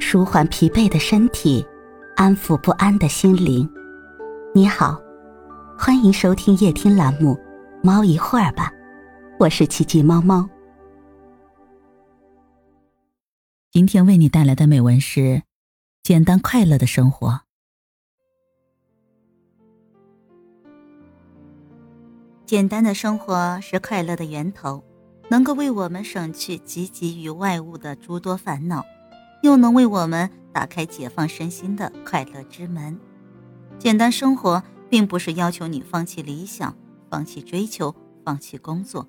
舒缓疲惫的身体，安抚不安的心灵。你好，欢迎收听夜听栏目《猫一会儿吧》，我是奇迹猫猫。今天为你带来的美文是：简单快乐的生活。简单的生活是快乐的源头，能够为我们省去汲汲于外物的诸多烦恼，又能为我们打开解放身心的快乐之门。简单生活并不是要求你放弃理想、放弃追求、放弃工作，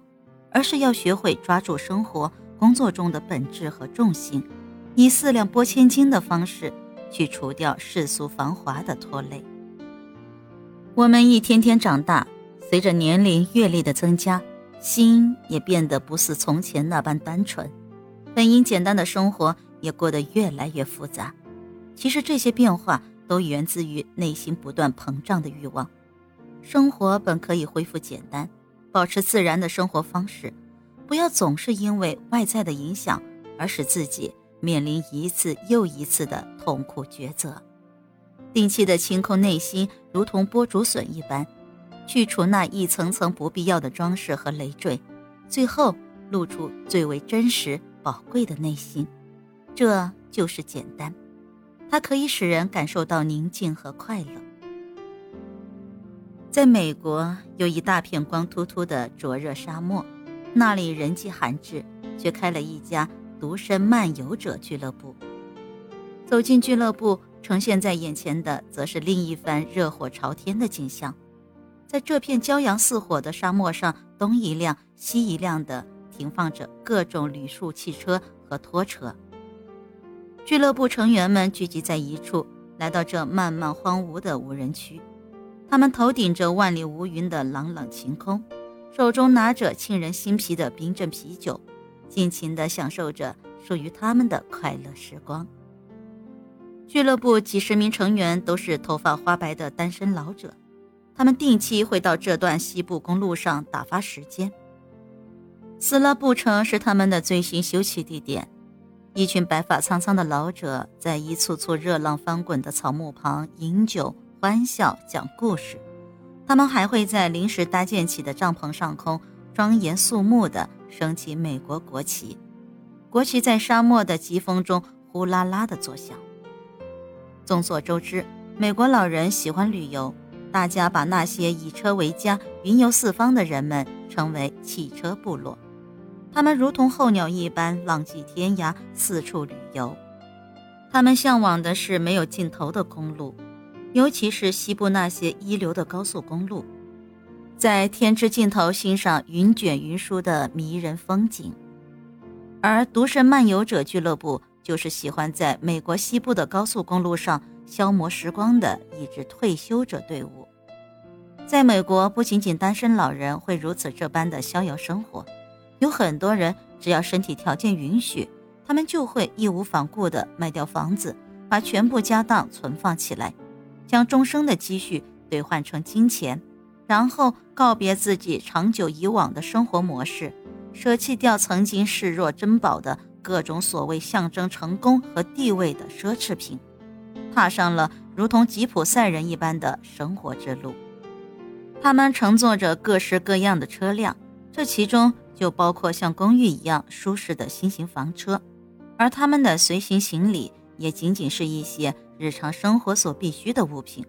而是要学会抓住生活、工作中的本质和重心，以四两拨千斤的方式去除掉世俗繁华的拖累。我们一天天长大。随着年龄阅历的增加，心也变得不似从前那般单纯，本应简单的生活也过得越来越复杂。其实这些变化都源自于内心不断膨胀的欲望。生活本可以恢复简单，保持自然的生活方式，不要总是因为外在的影响而使自己面临一次又一次的痛苦抉择。定期的清空内心，如同剥竹笋一般。去除那一层层不必要的装饰和累赘，最后露出最为真实、宝贵的内心，这就是简单。它可以使人感受到宁静和快乐。在美国，有一大片光秃秃的灼热沙漠，那里人迹罕至，却开了一家独身漫游者俱乐部。走进俱乐部，呈现在眼前的，则是另一番热火朝天的景象。在这片骄阳似火的沙漠上，东一辆西一辆的停放着各种旅宿汽车和拖车。俱乐部成员们聚集在一处，来到这漫漫荒芜的无人区。他们头顶着万里无云的朗朗晴空，手中拿着沁人心脾的冰镇啤酒，尽情地享受着属于他们的快乐时光。俱乐部几十名成员都是头发花白的单身老者。他们定期会到这段西部公路上打发时间。斯拉布城是他们的最新休憩地点。一群白发苍苍的老者在一簇簇热浪翻滚的草木旁饮酒、欢笑、讲故事。他们还会在临时搭建起的帐篷上空庄严肃穆地升起美国国旗。国旗在沙漠的疾风中呼啦啦地作响。众所周知，美国老人喜欢旅游。大家把那些以车为家、云游四方的人们称为“汽车部落”。他们如同候鸟一般浪迹天涯，四处旅游。他们向往的是没有尽头的公路，尤其是西部那些一流的高速公路，在天之尽头欣赏云卷云舒的迷人风景。而独身漫游者俱乐部就是喜欢在美国西部的高速公路上。消磨时光的一支退休者队伍，在美国不仅仅单身老人会如此这般的逍遥生活，有很多人只要身体条件允许，他们就会义无反顾地卖掉房子，把全部家当存放起来，将终生的积蓄兑换成金钱，然后告别自己长久以往的生活模式，舍弃掉曾经视若珍宝的各种所谓象征成功和地位的奢侈品。踏上了如同吉普赛人一般的生活之路，他们乘坐着各式各样的车辆，这其中就包括像公寓一样舒适的新型房车，而他们的随行行李也仅仅是一些日常生活所必需的物品。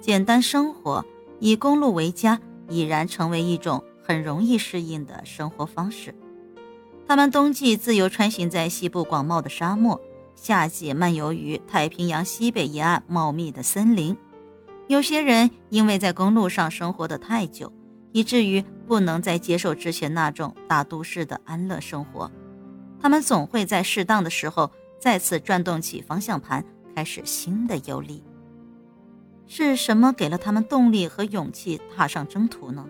简单生活，以公路为家，已然成为一种很容易适应的生活方式。他们冬季自由穿行在西部广袤的沙漠。夏季漫游于太平洋西北沿岸茂密的森林，有些人因为在公路上生活的太久，以至于不能再接受之前那种大都市的安乐生活。他们总会在适当的时候再次转动起方向盘，开始新的游历。是什么给了他们动力和勇气踏上征途呢？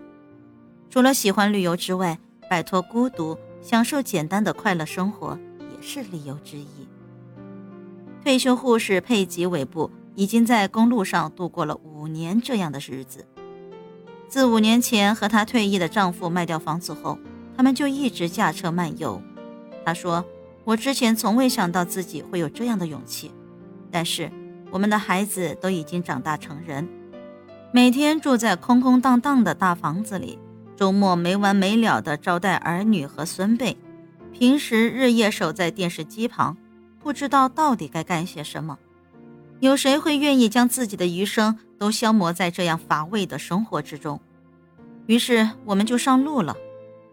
除了喜欢旅游之外，摆脱孤独、享受简单的快乐生活也是理由之一。退休护士佩吉·韦布已经在公路上度过了五年这样的日子。自五年前和她退役的丈夫卖掉房子后，他们就一直驾车漫游。她说：“我之前从未想到自己会有这样的勇气，但是我们的孩子都已经长大成人，每天住在空空荡荡的大房子里，周末没完没了的招待儿女和孙辈，平时日夜守在电视机旁，不知道到底该干些什么。有谁会愿意将自己的余生都消磨在这样乏味的生活之中？于是我们就上路了。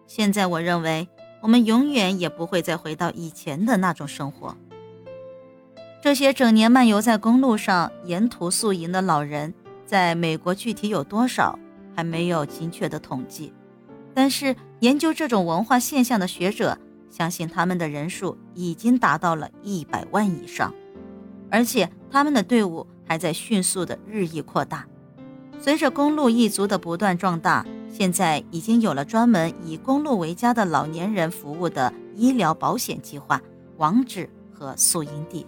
现在我认为。我们永远也不会再回到以前的那种生活。这些整年漫游在公路上、沿途宿营的老人，在美国具体有多少，还没有精确的统计。但是，研究这种文化现象的学者相信，他们的人数已经达到了一百万以上，而且他们的队伍还在迅速的日益扩大。随着公路一族的不断壮大。现在已经有了专门以公路为家的老年人服务的医疗保险计划、网址和宿营地。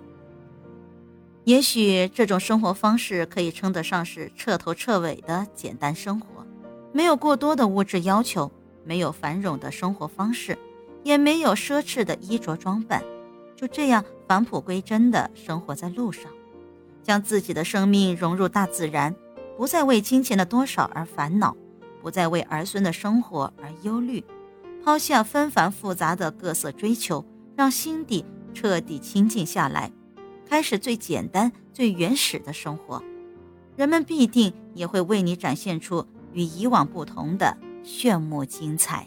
也许这种生活方式可以称得上是彻头彻尾的简单生活，没有过多的物质要求，没有繁荣的生活方式，也没有奢侈的衣着装扮，就这样返璞归真的生活在路上，将自己的生命融入大自然，不再为金钱的多少而烦恼。不再为儿孙的生活而忧虑，抛下纷繁复杂的各色追求，让心底彻底清静下来，开始最简单、最原始的生活，人们必定也会为你展现出与以往不同的炫目精彩。